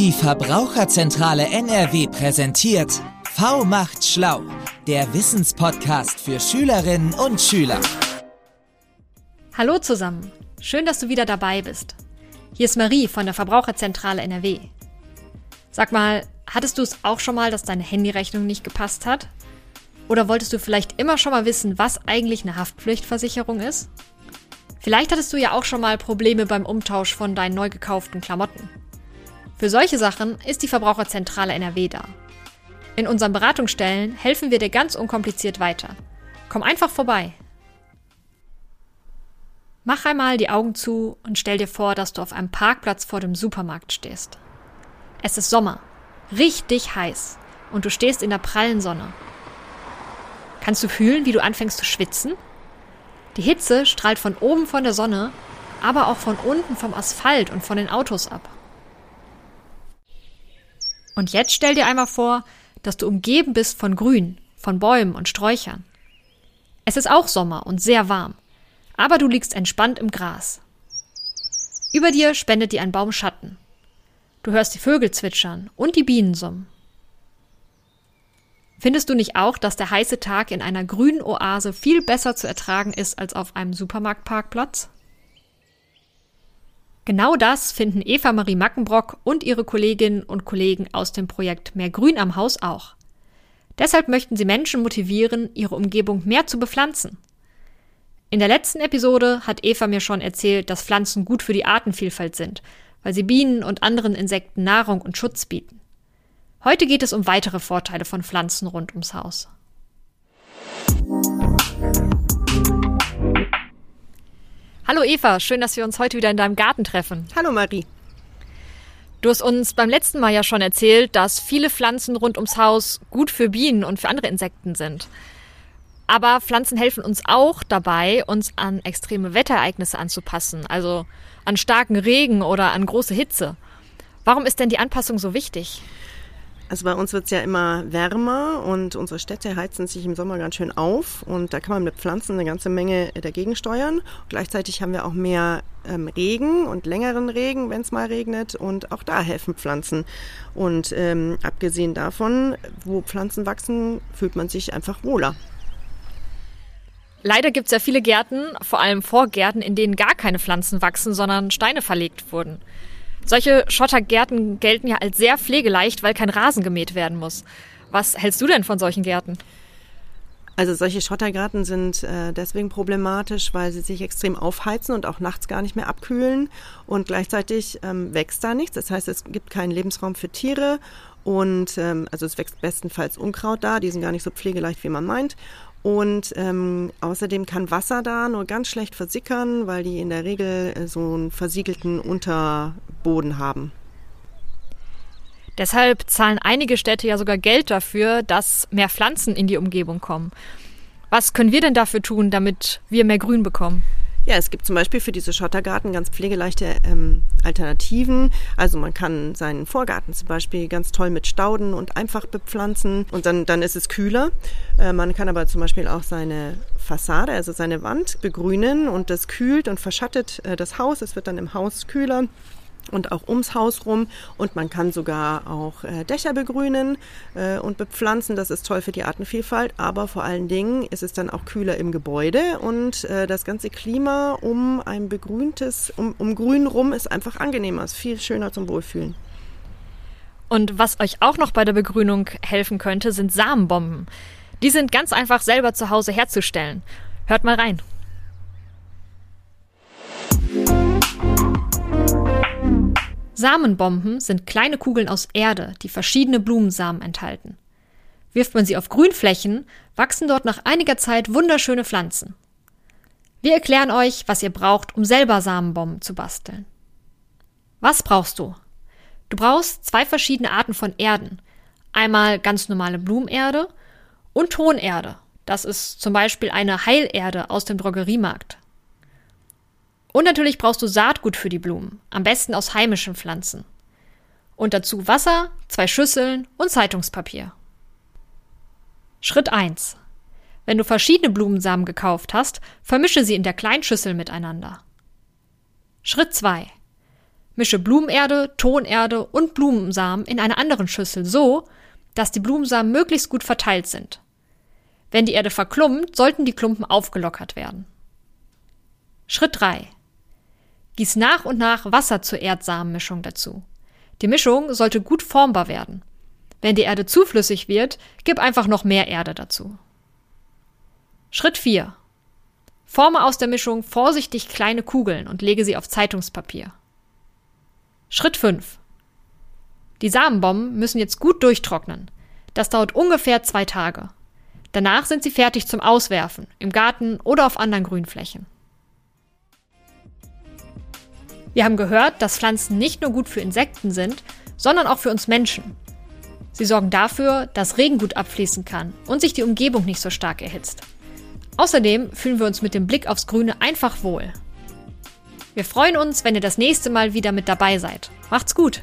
Die Verbraucherzentrale NRW präsentiert V macht schlau, der Wissenspodcast für Schülerinnen und Schüler. Hallo zusammen, schön, dass du wieder dabei bist. Hier ist Marie von der Verbraucherzentrale NRW. Sag mal, hattest du es auch schon mal, dass deine Handyrechnung nicht gepasst hat? Oder wolltest du vielleicht immer schon mal wissen, was eigentlich eine Haftpflichtversicherung ist? Vielleicht hattest du ja auch schon mal Probleme beim Umtausch von deinen neu gekauften Klamotten. Für solche Sachen ist die Verbraucherzentrale NRW da. In unseren Beratungsstellen helfen wir dir ganz unkompliziert weiter. Komm einfach vorbei. Mach einmal die Augen zu und stell dir vor, dass du auf einem Parkplatz vor dem Supermarkt stehst. Es ist Sommer, richtig heiß und du stehst in der prallen Sonne. Kannst du fühlen, wie du anfängst zu schwitzen? Die Hitze strahlt von oben von der Sonne, aber auch von unten vom Asphalt und von den Autos ab. Und jetzt stell dir einmal vor, dass du umgeben bist von Grün, von Bäumen und Sträuchern. Es ist auch Sommer und sehr warm, aber du liegst entspannt im Gras. Über dir spendet dir ein Baum Schatten. Du hörst die Vögel zwitschern und die Bienen summen. Findest du nicht auch, dass der heiße Tag in einer grünen Oase viel besser zu ertragen ist als auf einem Supermarktparkplatz? Genau das finden Eva Marie Mackenbrock und ihre Kolleginnen und Kollegen aus dem Projekt Mehr Grün am Haus auch. Deshalb möchten sie Menschen motivieren, ihre Umgebung mehr zu bepflanzen. In der letzten Episode hat Eva mir schon erzählt, dass Pflanzen gut für die Artenvielfalt sind, weil sie Bienen und anderen Insekten Nahrung und Schutz bieten. Heute geht es um weitere Vorteile von Pflanzen rund ums Haus. Hallo Eva, schön, dass wir uns heute wieder in deinem Garten treffen. Hallo Marie. Du hast uns beim letzten Mal ja schon erzählt, dass viele Pflanzen rund ums Haus gut für Bienen und für andere Insekten sind. Aber Pflanzen helfen uns auch dabei, uns an extreme Wetterereignisse anzupassen, also an starken Regen oder an große Hitze. Warum ist denn die Anpassung so wichtig? Also bei uns wird es ja immer wärmer und unsere Städte heizen sich im Sommer ganz schön auf und da kann man mit Pflanzen eine ganze Menge dagegen steuern. Gleichzeitig haben wir auch mehr ähm, Regen und längeren Regen, wenn es mal regnet und auch da helfen Pflanzen. Und ähm, abgesehen davon, wo Pflanzen wachsen, fühlt man sich einfach wohler. Leider gibt es ja viele Gärten, vor allem Vorgärten, in denen gar keine Pflanzen wachsen, sondern Steine verlegt wurden. Solche Schottergärten gelten ja als sehr pflegeleicht, weil kein Rasen gemäht werden muss. Was hältst du denn von solchen Gärten? Also solche Schottergärten sind äh, deswegen problematisch, weil sie sich extrem aufheizen und auch nachts gar nicht mehr abkühlen und gleichzeitig ähm, wächst da nichts. Das heißt, es gibt keinen Lebensraum für Tiere und ähm, also es wächst bestenfalls Unkraut da, die sind gar nicht so pflegeleicht, wie man meint. Und ähm, außerdem kann Wasser da nur ganz schlecht versickern, weil die in der Regel äh, so einen versiegelten Unterboden haben. Deshalb zahlen einige Städte ja sogar Geld dafür, dass mehr Pflanzen in die Umgebung kommen. Was können wir denn dafür tun, damit wir mehr Grün bekommen? Ja, es gibt zum Beispiel für diese Schottergarten ganz pflegeleichte ähm, Alternativen. Also man kann seinen Vorgarten zum Beispiel ganz toll mit Stauden und einfach bepflanzen und dann, dann ist es kühler. Äh, man kann aber zum Beispiel auch seine Fassade, also seine Wand begrünen und das kühlt und verschattet äh, das Haus. Es wird dann im Haus kühler und auch ums Haus rum. Und man kann sogar auch äh, Dächer begrünen äh, und bepflanzen. Das ist toll für die Artenvielfalt. Aber vor allen Dingen ist es dann auch kühler im Gebäude und äh, das ganze Klima um ein begrüntes, um, um Grün rum ist einfach angenehmer, ist viel schöner zum Wohlfühlen. Und was euch auch noch bei der Begrünung helfen könnte, sind Samenbomben. Die sind ganz einfach selber zu Hause herzustellen. Hört mal rein. Samenbomben sind kleine Kugeln aus Erde, die verschiedene Blumensamen enthalten. Wirft man sie auf Grünflächen, wachsen dort nach einiger Zeit wunderschöne Pflanzen. Wir erklären euch, was ihr braucht, um selber Samenbomben zu basteln. Was brauchst du? Du brauchst zwei verschiedene Arten von Erden. Einmal ganz normale Blumenerde und Tonerde. Das ist zum Beispiel eine Heilerde aus dem Drogeriemarkt. Und natürlich brauchst du Saatgut für die Blumen, am besten aus heimischen Pflanzen. Und dazu Wasser, zwei Schüsseln und Zeitungspapier. Schritt 1. Wenn du verschiedene Blumensamen gekauft hast, vermische sie in der kleinen Schüssel miteinander. Schritt 2. Mische Blumenerde, Tonerde und Blumensamen in einer anderen Schüssel so, dass die Blumensamen möglichst gut verteilt sind. Wenn die Erde verklumpt, sollten die Klumpen aufgelockert werden. Schritt 3. Gieß nach und nach Wasser zur Erdsamenmischung dazu. Die Mischung sollte gut formbar werden. Wenn die Erde zu flüssig wird, gib einfach noch mehr Erde dazu. Schritt 4. Forme aus der Mischung vorsichtig kleine Kugeln und lege sie auf Zeitungspapier. Schritt 5. Die Samenbomben müssen jetzt gut durchtrocknen. Das dauert ungefähr zwei Tage. Danach sind sie fertig zum Auswerfen, im Garten oder auf anderen Grünflächen. Wir haben gehört, dass Pflanzen nicht nur gut für Insekten sind, sondern auch für uns Menschen. Sie sorgen dafür, dass Regen gut abfließen kann und sich die Umgebung nicht so stark erhitzt. Außerdem fühlen wir uns mit dem Blick aufs Grüne einfach wohl. Wir freuen uns, wenn ihr das nächste Mal wieder mit dabei seid. Macht's gut!